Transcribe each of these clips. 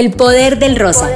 El poder del rosa.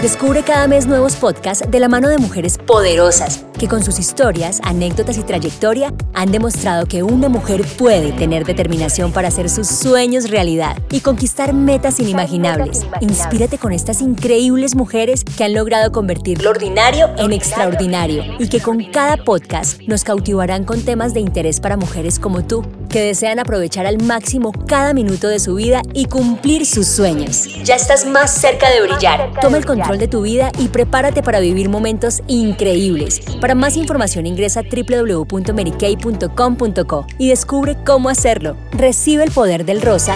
Descubre cada mes nuevos podcasts de la mano de mujeres poderosas que con sus historias, anécdotas y trayectoria han demostrado que una mujer puede tener determinación para hacer sus sueños realidad y conquistar metas inimaginables. Inspírate con estas increíbles mujeres que han logrado convertir lo ordinario en extraordinario y que con cada podcast nos cautivarán con temas de interés para mujeres como tú que desean aprovechar al máximo cada minuto de su vida y cumplir sus sueños. Ya estás más cerca de brillar. Toma el control de tu vida y prepárate para vivir momentos increíbles. Para más información ingresa a www.merikay.com.co y descubre cómo hacerlo. Recibe el poder del rosa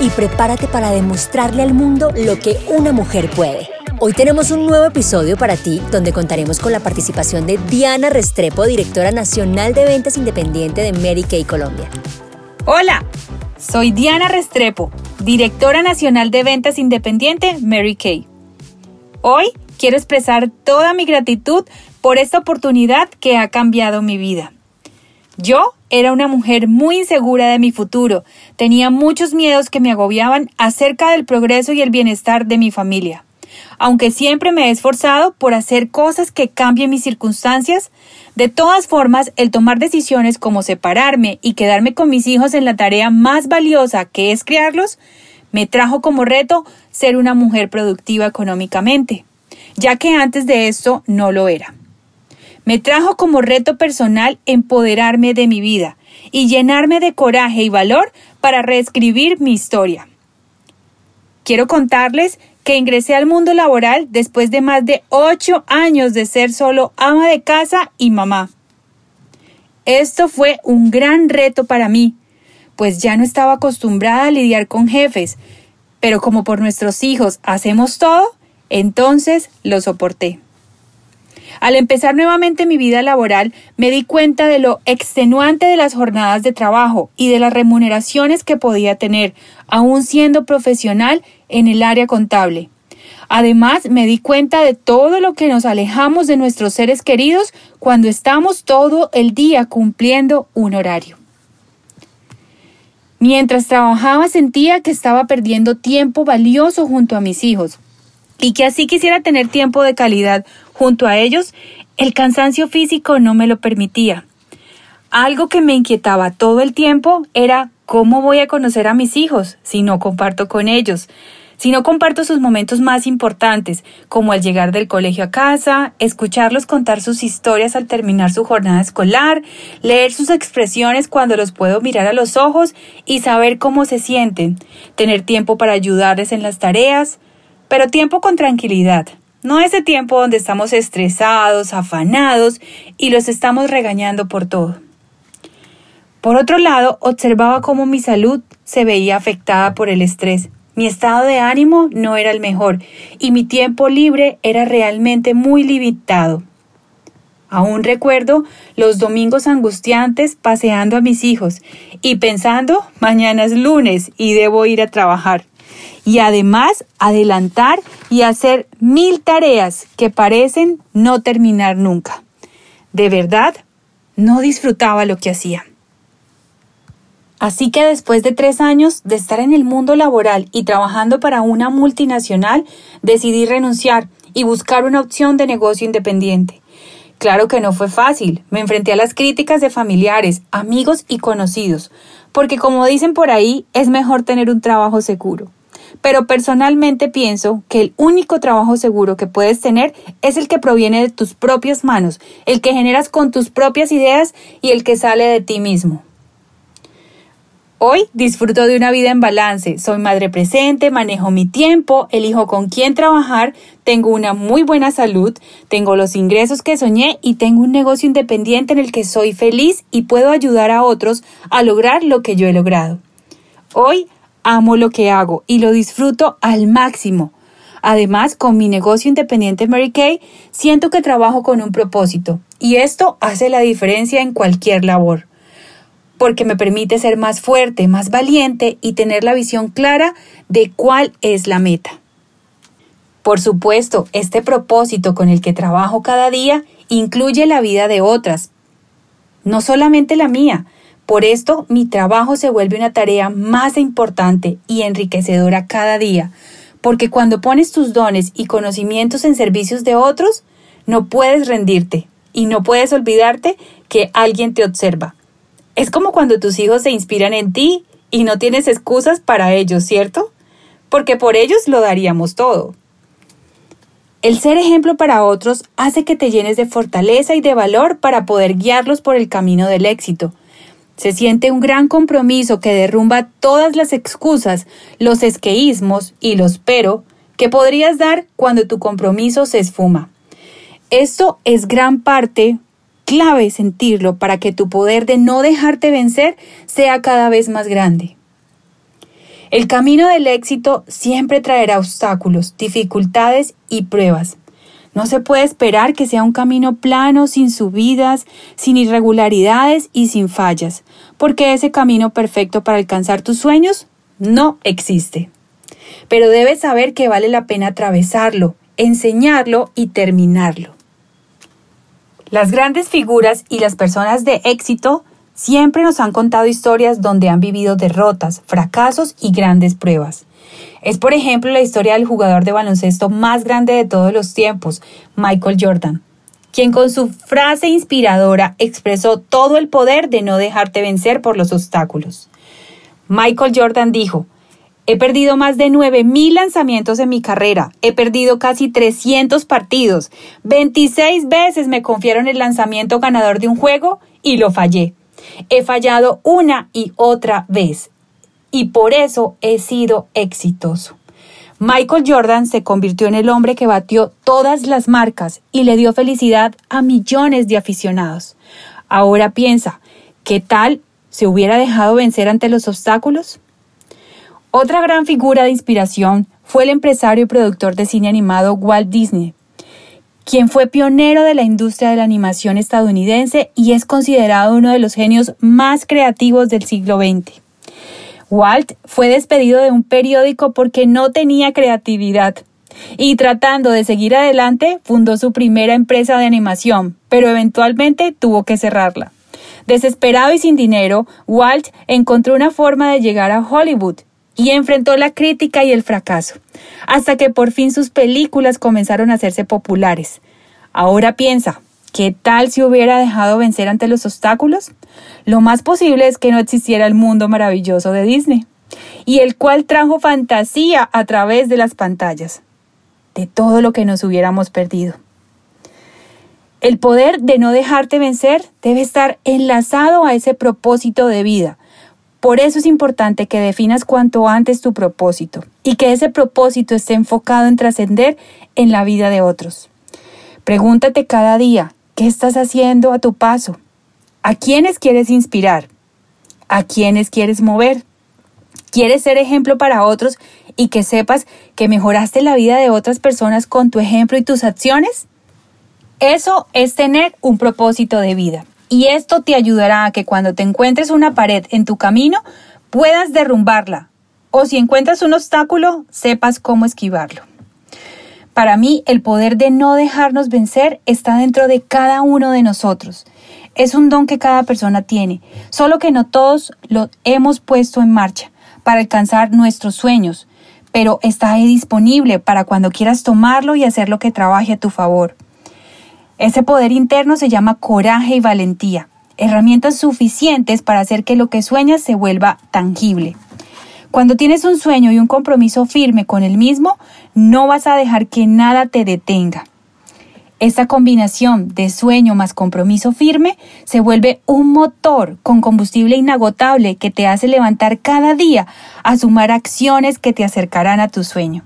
y prepárate para demostrarle al mundo lo que una mujer puede. Hoy tenemos un nuevo episodio para ti donde contaremos con la participación de Diana Restrepo, directora nacional de ventas independiente de Mary Kay Colombia. Hola, soy Diana Restrepo, directora nacional de ventas independiente Mary Kay. Hoy quiero expresar toda mi gratitud por esta oportunidad que ha cambiado mi vida. Yo era una mujer muy insegura de mi futuro, tenía muchos miedos que me agobiaban acerca del progreso y el bienestar de mi familia. Aunque siempre me he esforzado por hacer cosas que cambien mis circunstancias, de todas formas, el tomar decisiones como separarme y quedarme con mis hijos en la tarea más valiosa que es criarlos, me trajo como reto ser una mujer productiva económicamente, ya que antes de esto no lo era. Me trajo como reto personal empoderarme de mi vida y llenarme de coraje y valor para reescribir mi historia. Quiero contarles que ingresé al mundo laboral después de más de ocho años de ser solo ama de casa y mamá. Esto fue un gran reto para mí, pues ya no estaba acostumbrada a lidiar con jefes, pero como por nuestros hijos hacemos todo, entonces lo soporté. Al empezar nuevamente mi vida laboral, me di cuenta de lo extenuante de las jornadas de trabajo y de las remuneraciones que podía tener, aún siendo profesional en el área contable. Además, me di cuenta de todo lo que nos alejamos de nuestros seres queridos cuando estamos todo el día cumpliendo un horario. Mientras trabajaba sentía que estaba perdiendo tiempo valioso junto a mis hijos y que así quisiera tener tiempo de calidad junto a ellos, el cansancio físico no me lo permitía. Algo que me inquietaba todo el tiempo era cómo voy a conocer a mis hijos si no comparto con ellos, si no comparto sus momentos más importantes, como al llegar del colegio a casa, escucharlos contar sus historias al terminar su jornada escolar, leer sus expresiones cuando los puedo mirar a los ojos y saber cómo se sienten, tener tiempo para ayudarles en las tareas, pero tiempo con tranquilidad, no ese tiempo donde estamos estresados, afanados y los estamos regañando por todo. Por otro lado, observaba cómo mi salud se veía afectada por el estrés. Mi estado de ánimo no era el mejor y mi tiempo libre era realmente muy limitado. Aún recuerdo los domingos angustiantes paseando a mis hijos y pensando, mañana es lunes y debo ir a trabajar y además adelantar y hacer mil tareas que parecen no terminar nunca. De verdad, no disfrutaba lo que hacía. Así que después de tres años de estar en el mundo laboral y trabajando para una multinacional, decidí renunciar y buscar una opción de negocio independiente. Claro que no fue fácil, me enfrenté a las críticas de familiares, amigos y conocidos, porque como dicen por ahí, es mejor tener un trabajo seguro pero personalmente pienso que el único trabajo seguro que puedes tener es el que proviene de tus propias manos, el que generas con tus propias ideas y el que sale de ti mismo. Hoy disfruto de una vida en balance, soy madre presente, manejo mi tiempo, elijo con quién trabajar, tengo una muy buena salud, tengo los ingresos que soñé y tengo un negocio independiente en el que soy feliz y puedo ayudar a otros a lograr lo que yo he logrado. Hoy amo lo que hago y lo disfruto al máximo. Además, con mi negocio independiente Mary Kay, siento que trabajo con un propósito y esto hace la diferencia en cualquier labor, porque me permite ser más fuerte, más valiente y tener la visión clara de cuál es la meta. Por supuesto, este propósito con el que trabajo cada día incluye la vida de otras, no solamente la mía, Por esto, mi trabajo se vuelve una tarea más importante y enriquecedora cada día, porque cuando pones tus dones y conocimientos en servicios de otros, no puedes rendirte y no puedes olvidarte que alguien te observa. Es como cuando tus hijos se inspiran en ti y no tienes excusas para ellos, ¿cierto? Porque por ellos lo daríamos todo. El ser ejemplo para otros hace que te llenes de fortaleza y de valor para poder guiarlos por el camino del éxito. Se siente un gran compromiso que derrumba todas las excusas, los esqueísmos y los pero que podrías dar cuando tu compromiso se esfuma. Esto es gran parte clave sentirlo para que tu poder de no dejarte vencer sea cada vez más grande. El camino del éxito siempre traerá obstáculos, dificultades y pruebas. No se puede esperar que sea un camino plano, sin subidas, sin irregularidades y sin fallas, porque ese camino perfecto para alcanzar tus sueños no existe. Pero debes saber que vale la pena atravesarlo, enseñarlo y terminarlo. Las grandes figuras y las personas de éxito siempre nos han contado historias donde han vivido derrotas, fracasos y grandes pruebas. Es por ejemplo la historia del jugador de baloncesto más grande de todos los tiempos, Michael Jordan, quien con su frase inspiradora expresó todo el poder de no dejarte vencer por los obstáculos. Michael Jordan dijo, He perdido más de 9.000 lanzamientos en mi carrera. He perdido casi 300 partidos. 26 veces me confiaron el lanzamiento ganador de un juego y lo fallé. He fallado una y otra vez. Y por eso he sido exitoso. Michael Jordan se convirtió en el hombre que batió todas las marcas y le dio felicidad a millones de aficionados. Ahora piensa, ¿qué tal se hubiera dejado vencer ante los obstáculos? Otra gran figura de inspiración fue el empresario y productor de cine animado Walt Disney, quien fue pionero de la industria de la animación estadounidense y es considerado uno de los genios más creativos del siglo XX. Walt fue despedido de un periódico porque no tenía creatividad y tratando de seguir adelante fundó su primera empresa de animación, pero eventualmente tuvo que cerrarla. Desesperado y sin dinero, Walt encontró una forma de llegar a Hollywood y enfrentó la crítica y el fracaso, hasta que por fin sus películas comenzaron a hacerse populares. Ahora piensa, ¿qué tal si hubiera dejado vencer ante los obstáculos? Lo más posible es que no existiera el mundo maravilloso de Disney, y el cual trajo fantasía a través de las pantallas, de todo lo que nos hubiéramos perdido. El poder de no dejarte vencer debe estar enlazado a ese propósito de vida, por eso es importante que definas cuanto antes tu propósito y que ese propósito esté enfocado en trascender en la vida de otros. Pregúntate cada día, ¿qué estás haciendo a tu paso? ¿A quiénes quieres inspirar? ¿A quiénes quieres mover? ¿Quieres ser ejemplo para otros y que sepas que mejoraste la vida de otras personas con tu ejemplo y tus acciones? Eso es tener un propósito de vida y esto te ayudará a que cuando te encuentres una pared en tu camino puedas derrumbarla o si encuentras un obstáculo sepas cómo esquivarlo. Para mí el poder de no dejarnos vencer está dentro de cada uno de nosotros. Es un don que cada persona tiene, solo que no todos lo hemos puesto en marcha para alcanzar nuestros sueños, pero está ahí disponible para cuando quieras tomarlo y hacer lo que trabaje a tu favor. Ese poder interno se llama coraje y valentía, herramientas suficientes para hacer que lo que sueñas se vuelva tangible. Cuando tienes un sueño y un compromiso firme con el mismo, no vas a dejar que nada te detenga. Esta combinación de sueño más compromiso firme se vuelve un motor con combustible inagotable que te hace levantar cada día a sumar acciones que te acercarán a tu sueño.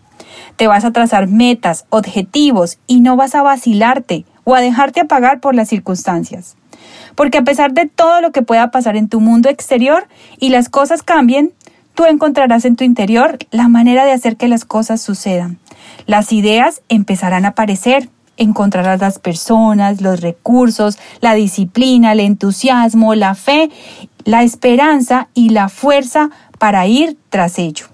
Te vas a trazar metas, objetivos y no vas a vacilarte o a dejarte apagar por las circunstancias. Porque a pesar de todo lo que pueda pasar en tu mundo exterior y las cosas cambien, tú encontrarás en tu interior la manera de hacer que las cosas sucedan. Las ideas empezarán a aparecer, encontrarás las personas, los recursos, la disciplina, el entusiasmo, la fe, la esperanza y la fuerza para ir tras ello.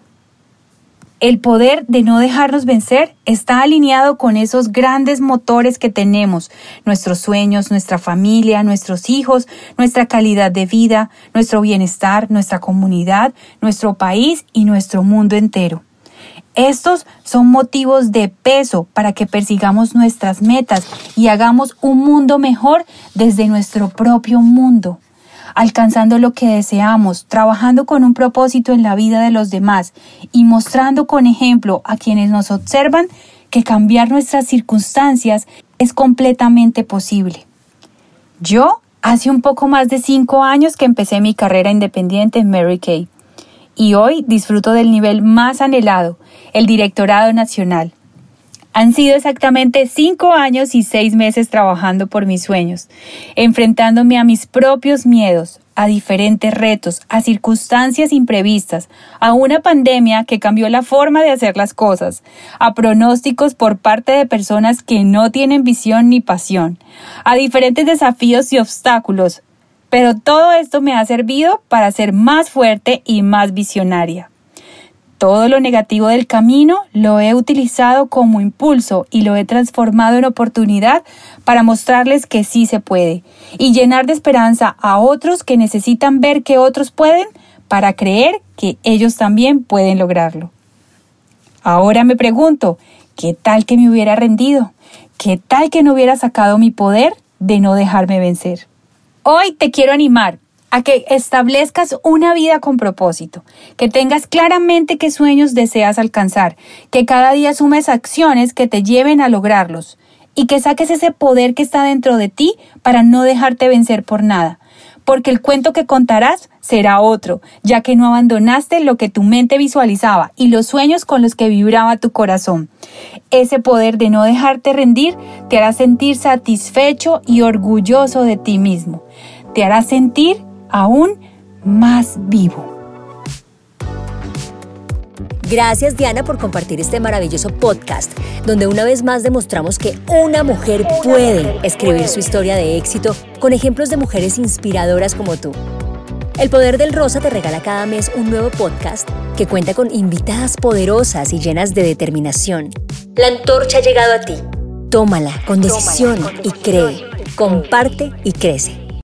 El poder de no dejarnos vencer está alineado con esos grandes motores que tenemos, nuestros sueños, nuestra familia, nuestros hijos, nuestra calidad de vida, nuestro bienestar, nuestra comunidad, nuestro país y nuestro mundo entero. Estos son motivos de peso para que persigamos nuestras metas y hagamos un mundo mejor desde nuestro propio mundo alcanzando lo que deseamos, trabajando con un propósito en la vida de los demás y mostrando con ejemplo a quienes nos observan que cambiar nuestras circunstancias es completamente posible. Yo hace un poco más de cinco años que empecé mi carrera independiente en Mary Kay y hoy disfruto del nivel más anhelado, el directorado nacional. Han sido exactamente cinco años y seis meses trabajando por mis sueños, enfrentándome a mis propios miedos, a diferentes retos, a circunstancias imprevistas, a una pandemia que cambió la forma de hacer las cosas, a pronósticos por parte de personas que no tienen visión ni pasión, a diferentes desafíos y obstáculos. Pero todo esto me ha servido para ser más fuerte y más visionaria. Todo lo negativo del camino lo he utilizado como impulso y lo he transformado en oportunidad para mostrarles que sí se puede y llenar de esperanza a otros que necesitan ver que otros pueden para creer que ellos también pueden lograrlo. Ahora me pregunto, ¿qué tal que me hubiera rendido? ¿Qué tal que no hubiera sacado mi poder de no dejarme vencer? Hoy te quiero animar a que establezcas una vida con propósito, que tengas claramente qué sueños deseas alcanzar, que cada día sumes acciones que te lleven a lograrlos y que saques ese poder que está dentro de ti para no dejarte vencer por nada, porque el cuento que contarás será otro, ya que no abandonaste lo que tu mente visualizaba y los sueños con los que vibraba tu corazón. Ese poder de no dejarte rendir te hará sentir satisfecho y orgulloso de ti mismo. Te hará sentir aún más vivo. Gracias Diana por compartir este maravilloso podcast, donde una vez más demostramos que una mujer puede escribir su historia de éxito con ejemplos de mujeres inspiradoras como tú. El Poder del Rosa te regala cada mes un nuevo podcast que cuenta con invitadas poderosas y llenas de determinación. La antorcha ha llegado a ti. Tómala con decisión y cree. Comparte y crece.